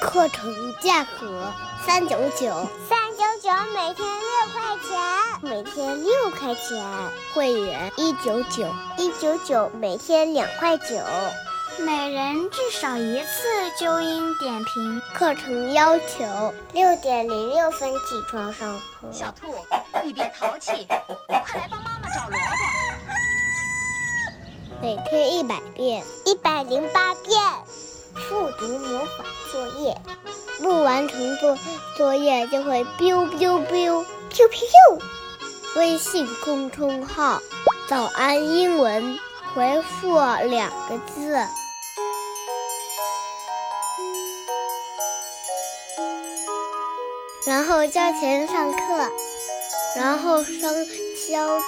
课程价格三九九，三九九每天六块钱，每天六块钱。会员一九九，一九九每天两块九，每人至少一次纠音点评。课程要求六点零六分起床上课。小兔，你别淘气，快来帮妈妈找萝卜。每天一百遍，一百零八遍。复读魔法作业，不完成作作业就会 biu biu biu biu biu。微信公众号“早安英文”，回复两个字，然后交钱上课，然后上交钱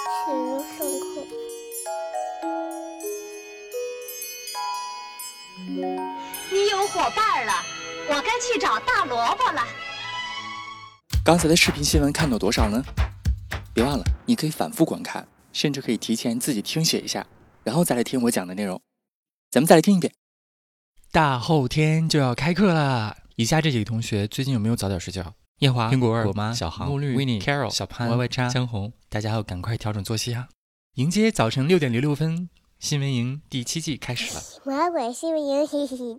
上课。你有伙伴了，我该去找大萝卜了。刚才的视频新闻看到多少呢？别忘了，你可以反复观看，甚至可以提前自己听写一下，然后再来听我讲的内容。咱们再来听一遍。大后天就要开课啦！以下这几个同学最近有没有早点睡觉？夜华、苹果儿、果妈、小航、木绿、维尼、Carol、小潘、歪歪叉、江红，大家要赶快调整作息啊！迎接早晨六点零六分。新闻营第七季开始了。魔鬼新闻营第七季。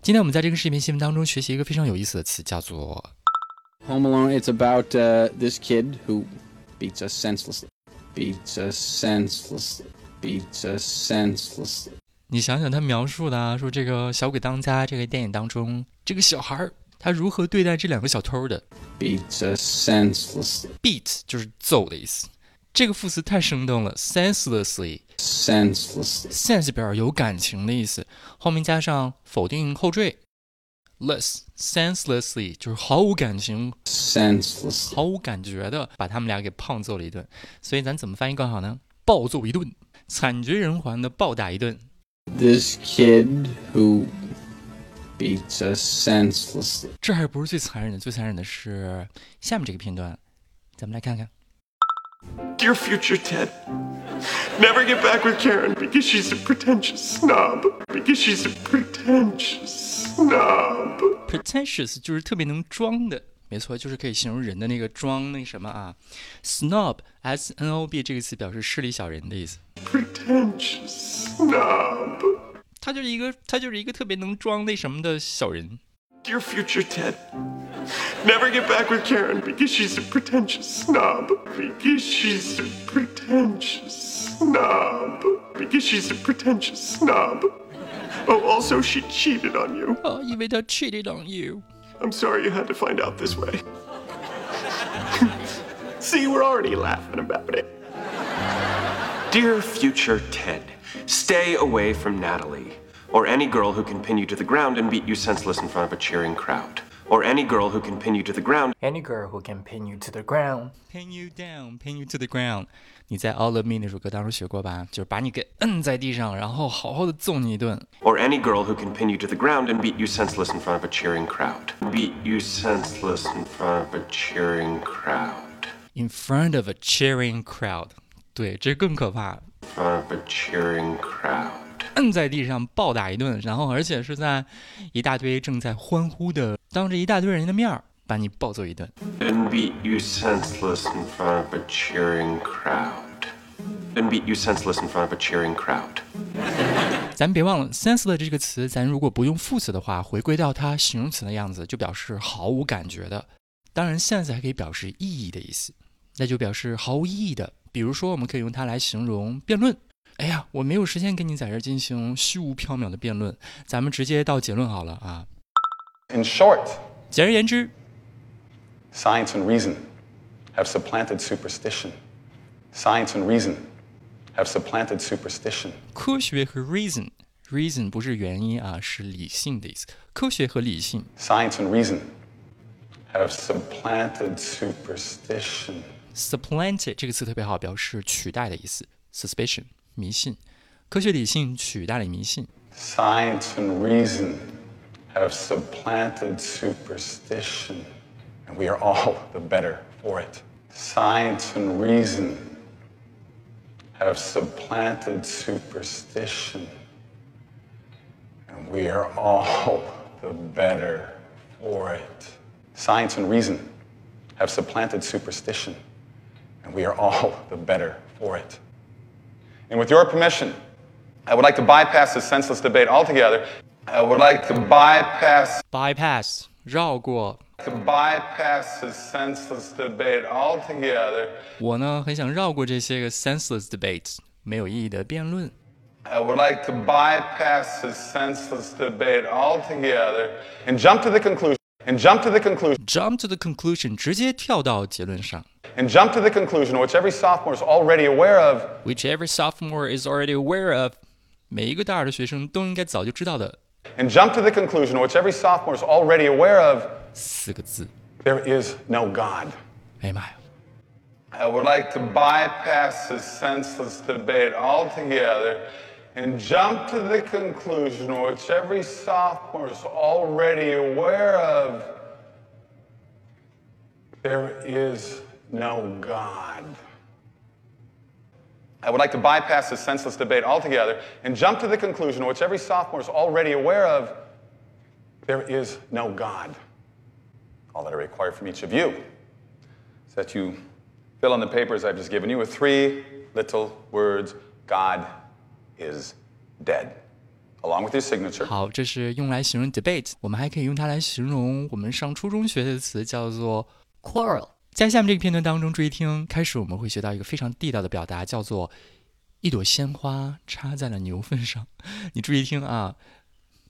今天我们在这个视频新闻当中学习一个非常有意思的词，叫做 Home Alone. It's about uh, this kid who beats us senselessly, beats us senselessly, beats us senselessly. 你想想他描述的啊，说这个小鬼当家这个电影当中，这个小孩儿他如何对待这两个小偷的？Beats us senselessly. Beat 就是揍的意思。这个副词太生动了，senselessly。senseless sense 表示有感情的意思，后面加上否定后缀，less senselessly 就是毫无感情，senseless 毫无感觉的把他们俩给胖揍了一顿。所以咱怎么翻译更好呢？暴揍一顿，惨绝人寰的暴打一顿。This kid who beats us senselessly. 这还不是最残忍的，最残忍的是下面这个片段，咱们来看看。Dear future Ted, never get back with Karen because she's a pretentious snob. Because she's a pretentious snob. pretentious 就是特别能装的，没错，就是可以形容人的那个装那什么啊。snob s n o b 这个词表示势利小人的意思。 Pretentious snob. 他就是一个他就是一个特别能装那什么的小人。 Dear future Ted, never get back with Karen because she's a pretentious snob. Because she's a pretentious snob. Because she's a pretentious snob. Oh, also, she cheated on you. Oh, you mean I cheated on you. I'm sorry you had to find out this way. See, we're already laughing about it. Dear future Ted, stay away from Natalie or any girl who can pin you to the ground and beat you senseless in front of a cheering crowd, or any girl who can pin you to the ground. Any girl who can pin you to the ground, pin you down, pin you to the ground。你在《All of Me》那首歌当中学过吧？就是把你给摁在地上，然后好好的揍你一顿。 Or any girl who can pin you to the ground and beat you senseless in front of a cheering crowd. Beat you senseless in front of a cheering crowd. In front of a cheering crowd，对，这更可怕。 In front of a cheering crowd. 摁在地上暴打一顿，然后而且是在一大堆正在欢呼的，当着一大堆人的面儿把你暴揍一顿。And beat you senseless in front of a cheering crowd. And beat you senseless in front of a cheering crowd. 咱别忘了 senseless 这个词，咱如果不用副词的话，回归到它形容词的样子，就表示毫无感觉的。当然，sense 还可以表示意义的意思。那就表示毫无意义的。比如说，我们可以用它来形容辩论。哎呀，我没有时间跟你在这儿进行虚无缥缈的辩论，咱们直接到结论好了啊。In short, 简而言之，science and reason have supplanted superstition. Science and reason have supplanted superstition. 科学和 reason，reason 不是原因啊，是理性的意思。科学和理性 Science and reason have supplanted superstition. Supplanted 这个词特别好，表示取代的意思。suspicion 迷信，科学理性取代了迷信。 Science and reason have supplanted superstition, and we are all the better for it. Science and reason have supplanted superstition, and we are all the better for it. Science and reason have supplanted superstition, and we are all the better for it. And with your permission, I would like to bypass this senseless debate altogether. I would like to bypass bypass 绕过。 to bypass this senseless debate altogether. 我呢，很想绕过这些个 senseless debates 没有意义的辩论。 I would like to bypass this senseless debate altogether and jump to the conclusion and jump to the conclusion Jump to the conclusion，直接跳到结论上。 and jump to the conclusion which every sophomore is already aware of. Which every sophomore is already aware of，每一个大二的学生都应该早就知道的 And jump to the conclusion which every sophomore is already aware of. 四个字。 There is no God. 哎呀妈呀！ I would like to bypass this senseless debate altogether and jump to the conclusion which every sophomore is already aware of. There is no God. I would like to bypass this senseless debate altogether and jump to the conclusion which every sophomore is already aware of. There is no God. All that I require from each of you is that you fill in the papers I've just given you with three little words God is dead, along with your signature. 好，这是用来形容 debate，我们还可以用它来形容我们上初中学的词，叫做 quarrel。在下面这个片段当中，注意听，开始我们会学到一个非常地道的表达，叫做一朵鲜花插在了牛粪上。你注意听啊，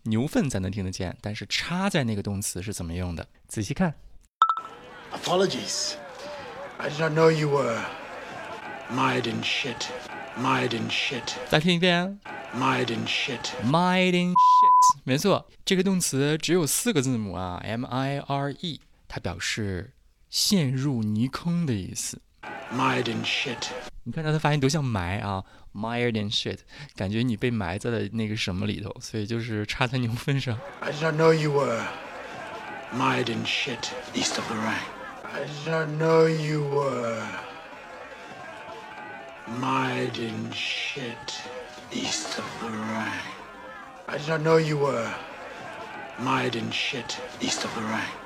牛粪咱能听得见，但是插在那个动词是怎么用的？仔细看。Apologies. I did not know you were mired in shit. Mired in shit. 再听一遍 Mired in shit.，mired in shit，没错，这个动词只有四个字母啊，m i r e，它表示陷入泥坑的意思。Mired in shit. 你看它的发音多像埋啊，mired in shit，感觉你被埋在了那个什么里头，所以就是插在牛粪上。I did not know you were mired in shit east of the Rhine. I did not know you were mired in shit east of the Rhine. I did not know you were mired in shit east of the Rhine.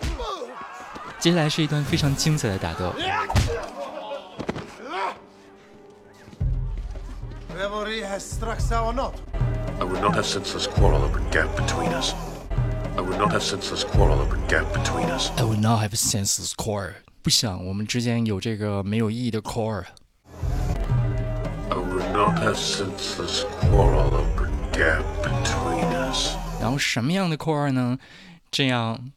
接下来是一段非常精彩的打斗。 Revelry has struck sour note. I would not have senseless quarrel over gap between us. I would not have senseless quarrel over gap between us. I will not have a senseless core， 不想我们之间有这个没有意义的 core。 I would not have senseless quarrel over gap between us. 然后什么样的 core 呢？这样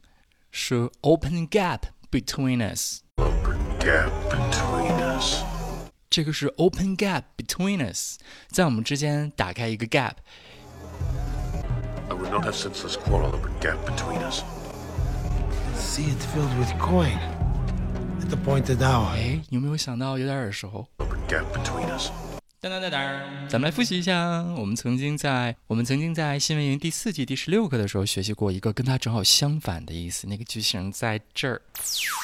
是 open gap between us。 Over gap between us. 这个是 open gap between us，在我们之间打开一个 gap。 I would not have senseless quarrel over gap between us. See it filled with coin. At the pointed hour. 哎，有没有想到有点耳熟？Over gap between us. 当当当当，咱们来复习一下，我们曾经在我们曾经在新闻营第四季第十六课的时候学习过一个跟它正好相反的意思，那个句型在这儿。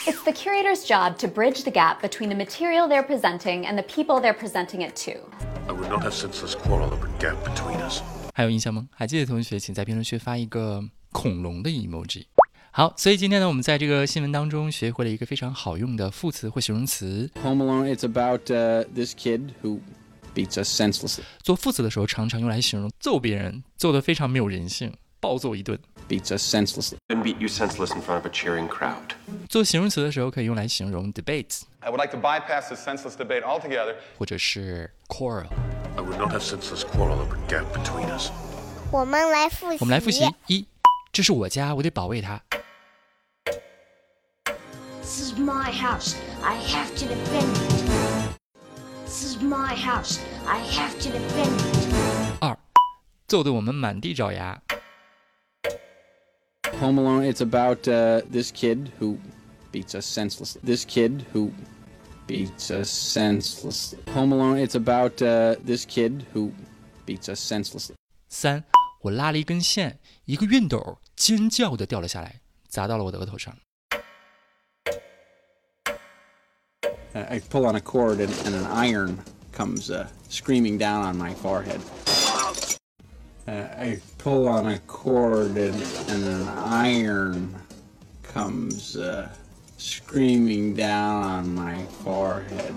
It's the curator's job to bridge the gap between the material they're presenting and the people they're presenting it to. I would not have senseless quarrel over gap between us. 还有印象吗？还记得的同学，请在评论区发一个恐龙的 emoji。好，所以今天呢，我们在这个新闻当中学会了一个非常好用的副词或形容词。Home Alone, it's about uh, this kid who beats us senselessly. 做副词的时候，常常用来形容揍别人，揍得非常没有人性。暴揍一顿。beats us senselessly. and beat you senseless in front of a cheering crowd. 做形容词的时候可以用来形容 debates，I would like to bypass this senseless debate altogether. 或者是 quarrel。I would not have senseless quarrel over gap between us. 我们来复习。我们来复习一，这是我家，我得保卫它。 This is my house. I have to defend it. This is my house. I have to defend it. 二，揍得我们满地找牙。 Home Alone, it's about uh, this kid who beats us senselessly. This kid who beats us senselessly. Home Alone, it's about uh, this kid who beats us senselessly. 三， 我拉了一根线，一个熨斗尖叫的掉了下来，砸到了我的额头上。 Uh, I pull on a cord and, and an iron comes uh, screaming down on my forehead. Uh, I pull on a cord and, and an iron comes uh, screaming down on my forehead.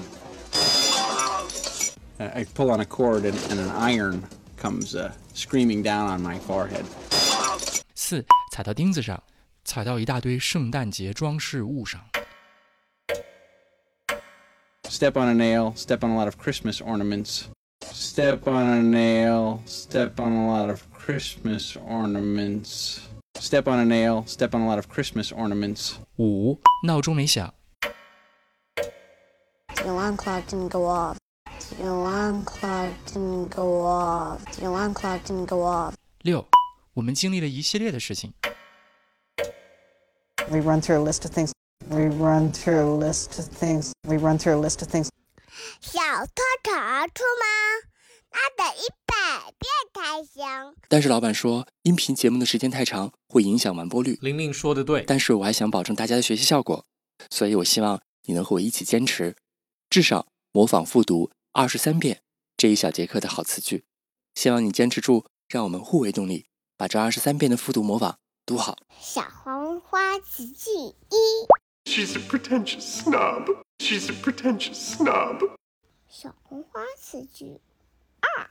Uh, I pull on a cord and, and an iron comes uh, screaming down on my forehead. 四，踩到钉子上，踩到一大堆圣诞节装饰物上。 Step on a nail, step on a lot of Christmas ornaments. Step on a nail, step on a lot of Christmas ornaments. Step on a nail, step on a lot of Christmas ornaments. 五，闹钟没响。 The alarm clock didn't go off. The alarm clock didn't go off. The alarm clock didn't go off. 六，我们经历了一系列的事情。We run through a list of things. We run through a list of things. We run through a list of things. 小偷逃出吗？那得一百遍才行。但是老板说，音频节目的时间太长，会影响完播率。玲玲说的对，但是我还想保证大家的学习效果，所以我希望你能和我一起坚持，至少模仿复读二十三遍这一小节课的好词句。希望你坚持住，让我们互为动力，把这二十三遍的复读模仿读好。小黄花词句一，She's a pretentious snob. She's a pretentious snob. 小红花词句二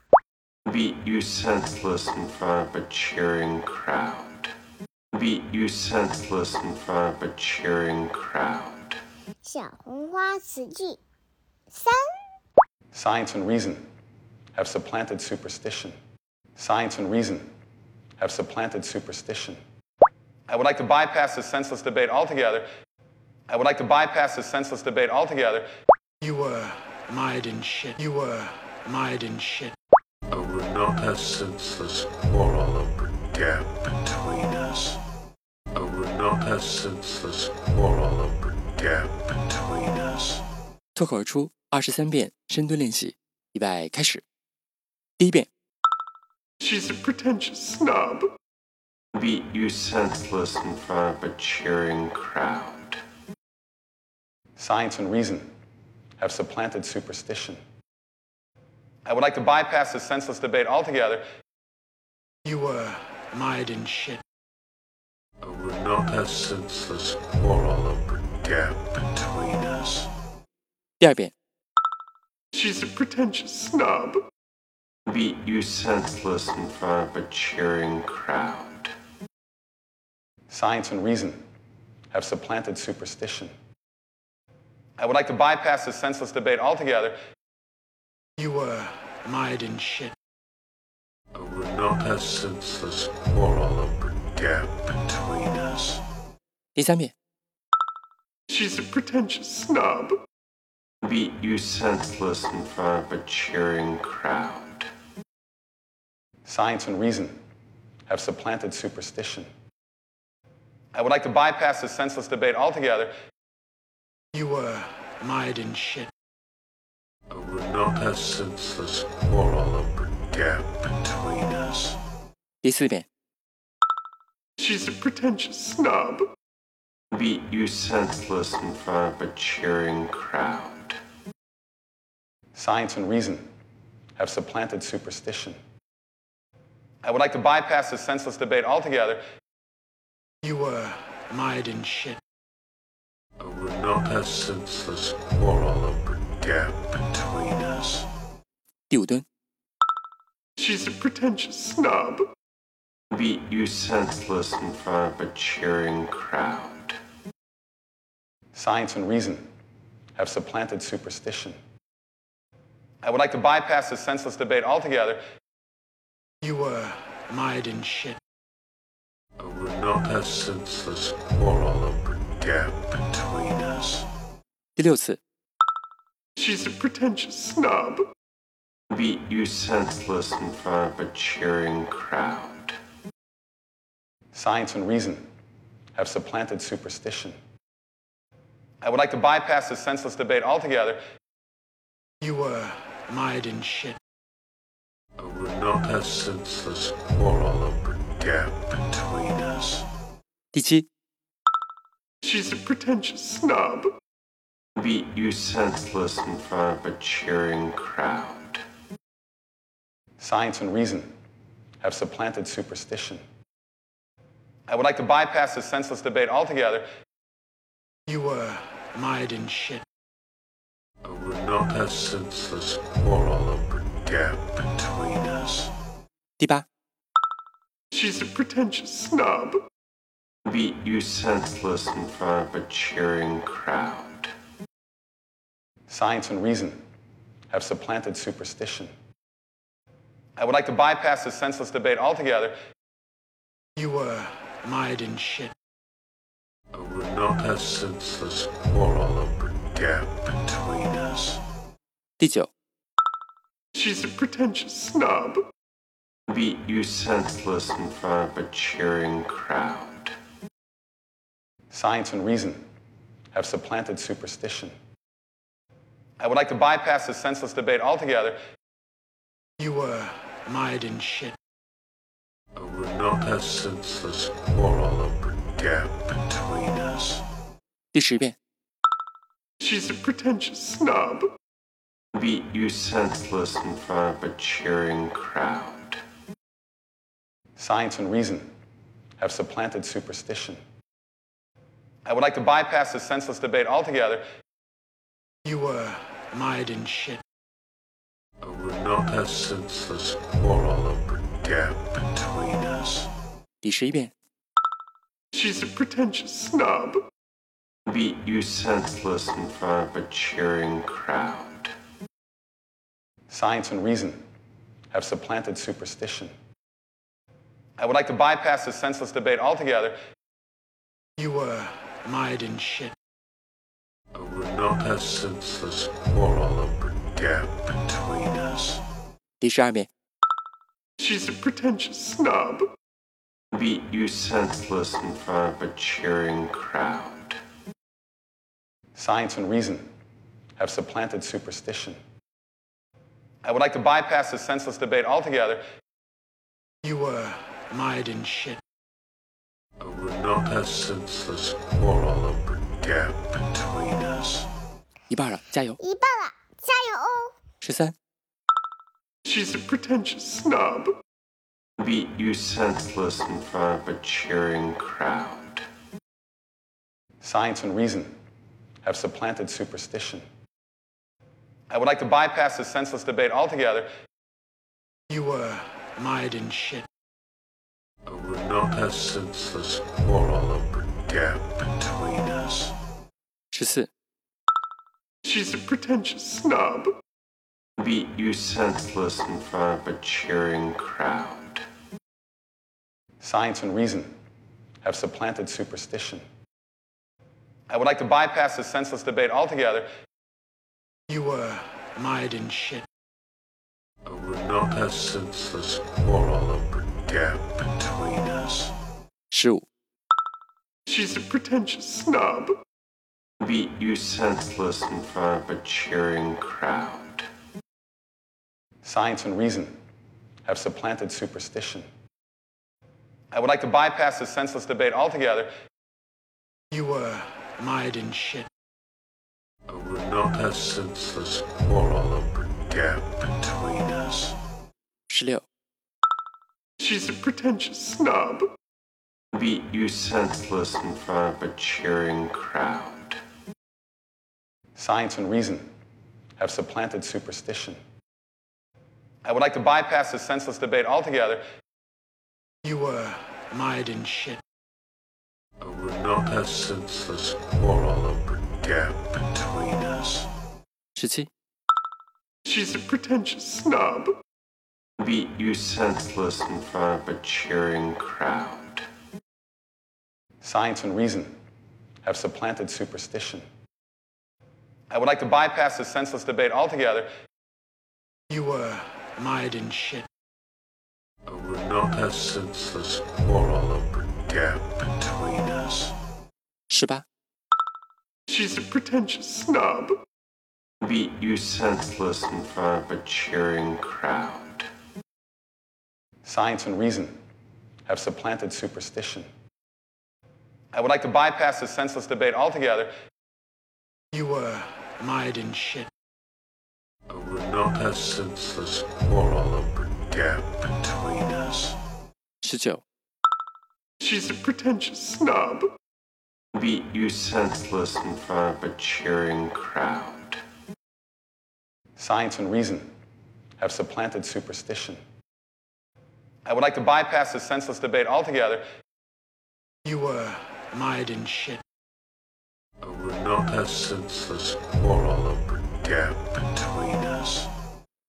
Beat you senseless in front of a cheering crowd. Beat you senseless in front of a cheering crowd. 小红花词句三，Science and reason have supplanted superstition. Science and reason have supplanted superstition. I would like to bypass this senseless debate altogether. I would like to bypass this senseless debate altogether. You were mired in shit. You were mired in shit. I would not have senseless quarrel over gap between us. I would not have senseless quarrel over gap between us. 脱口而出 二十三遍深蹲练习，预备开始。第一遍， She's a pretentious snob. Beat you senseless in front of a cheering crowd. Science and reason have supplanted superstition. I would like to bypass this senseless debate altogether. You were mired in shit. I would not have senseless quarrel over gap between us. 第二遍， She's a pretentious snob. Beat you senseless in front of a cheering crowd. Science and reason have supplanted superstition. I would like to bypass this senseless debate altogether. You were mired in shit. I would not have senseless quarrel over gap between us. 第三遍， She's a pretentious snob. beat you senseless in front of a cheering crowd. Science and reason have supplanted superstition. I would like to bypass this senseless debate altogether. You were mired in shit. I would not have senseless quarrel over gap between us. 이수빈. She's a pretentious snob. Beat you senseless in front of a cheering crowd. Science and reason have supplanted superstition. I would like to bypass this senseless debate altogether. You were mired in shit. I would not have senseless quarrel over gap between us. She's a pretentious snob. Beat you senseless in front of a cheering crowd. Science and reason have supplanted superstition. I would like to bypass this senseless debate altogether. You were mired in shit. Over not a senseless quarrel of gap between us. 第六次， She's a pretentious snob. Beat you senseless in front of a cheering crowd. Science and reason have supplanted superstition. I would like to bypass this senseless debate altogether. You were mired in shit. Over not a senseless quarrel of gap between us. 第七，She's a pretentious snob. Beat you senseless in front of a cheering crowd. Science and reason have supplanted superstition. I would like to bypass this senseless debate altogether. You were mired in shit. Over not a senseless quarrel of gap between us. 第八，She's a pretentious snob. Beat you senseless in front of a cheering crowd. Science and reason have supplanted superstition. I would like to bypass this senseless debate altogether. You were mired in shit. I would not have senseless quarrel of gap between us. 第九， She's a pretentious snob. Beat you senseless in front of a cheering crowd. Science and reason have supplanted superstition. I would like to bypass this senseless debate altogether. You were mired in shit. Over not a senseless quarrel of gap between us. 第十遍， She's a pretentious snob. Beat you senseless in front of a cheering crowd. Science and reason have supplanted superstition. I would like to bypass this senseless debate altogether. You were mired in shit. Over not a senseless quarrel of gap between us. 第十一遍， She's a pretentious snob. Beat you senseless in front of a cheering crowd. Science and reason have supplanted superstition. I would like to bypass this senseless debate altogether. You were mired in shit. Over not a senseless quarrel of gap between us. 第十二遍， She's a pretentious snob. Beat you senseless in front of a cheering crowd. Science and reason have supplanted superstition. I would like to bypass this senseless debate altogether. You were mired in shit. Over not a senseless quarrel of gap between us. 一半了，加油！一半了，加油哦！十三、 She's a pretentious snob. Beat you senseless in front of a cheering crowd. Science and reason have supplanted superstition. I would like to bypass this senseless debate altogether. You were mired in shit. I would not have senseless quarrel of gap between us. 十四、She's a pretentious snob. Beat you senseless in front of a cheering crowd. Science and reason have supplanted superstition. I would like to bypass this senseless debate altogether. You were mired in shit. I would not have senseless quarrel of gap between us. 十五、She's a pretentious snob. Beat you senseless in front of a cheering crowd. Science and reason have supplanted superstition. I would like to bypass this senseless debate altogether. You were mired in shit. Over not a senseless quarrel of gap between us. 十六、She's a pretentious snob. Beat you senseless in front of a cheering crowd. Science and reason have supplanted superstition. I would like to bypass this senseless debate altogether. You were mired in shit. I would not have senseless quarrel over gap between us. Shih She's a pretentious snob. Beat you senseless in front of a cheering crowd. Science and reason have supplanted superstition. I would like to bypass this senseless debate altogether. You were mired in shit. I would not have senseless quarrel over gap between us. 是吧? She's a pretentious snob. Beat you senseless in front of a cheering crowd. Science and reason have supplanted superstition. I would like to bypass this senseless debate altogether. You were mired in shit. I would not have senseless quarrel over gap between us. 十九、She's a pretentious snob. Beat you senseless in front of a cheering crowd. Science and reason have supplanted superstition. I would like to bypass this senseless debate altogether. You were mired in shit. I would not have senseless quarrel over gap between us.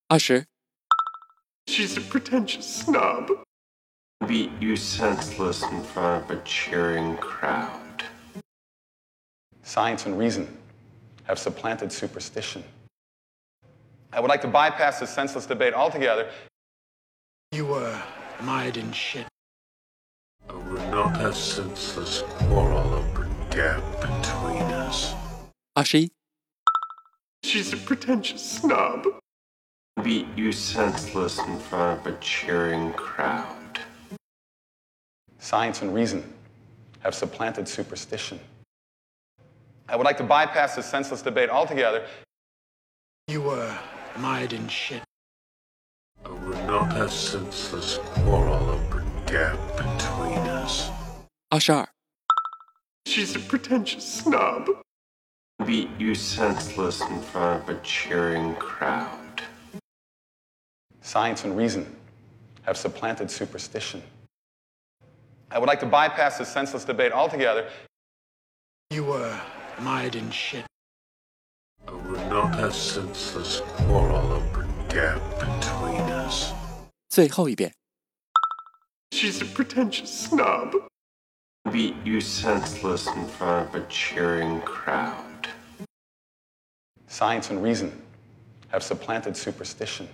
二十、She's a pretentious snob. Beat you senseless in front of a cheering crowd. Science and reason have supplanted superstition. I would like to bypass this senseless debate altogether. You were mired in shit. I would not have senseless quarrel over gap between us. Ashi? She's a pretentious snob. Beat you senseless in front of a cheering crowd. Science and reason have supplanted superstition. I would like to bypass this senseless debate altogether. You were mired in shit. I would not have senseless quarrel over gap between us. Ashar. She's a pretentious snob. Beat you senseless in front of a cheering crowd. Science and reason have supplanted superstition. I would like to bypass this senseless debate altogether. You were mired in shit I would not have senseless quarrel over gap between us. 最后一遍。 She's a pretentious snob. Beat you senseless in front of a cheering crowd. Science and reason have supplanted superstition.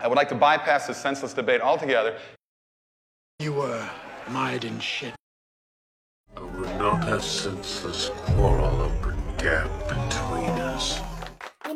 I would like to bypass this senseless debate altogether. You were mired in shit. I would not have senseless quarrel over gap between us. 你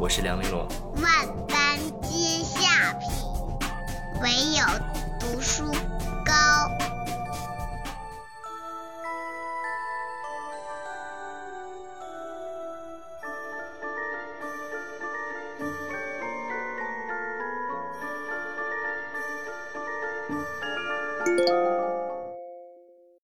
我是梁玲珑。万般皆下品，唯有读书高。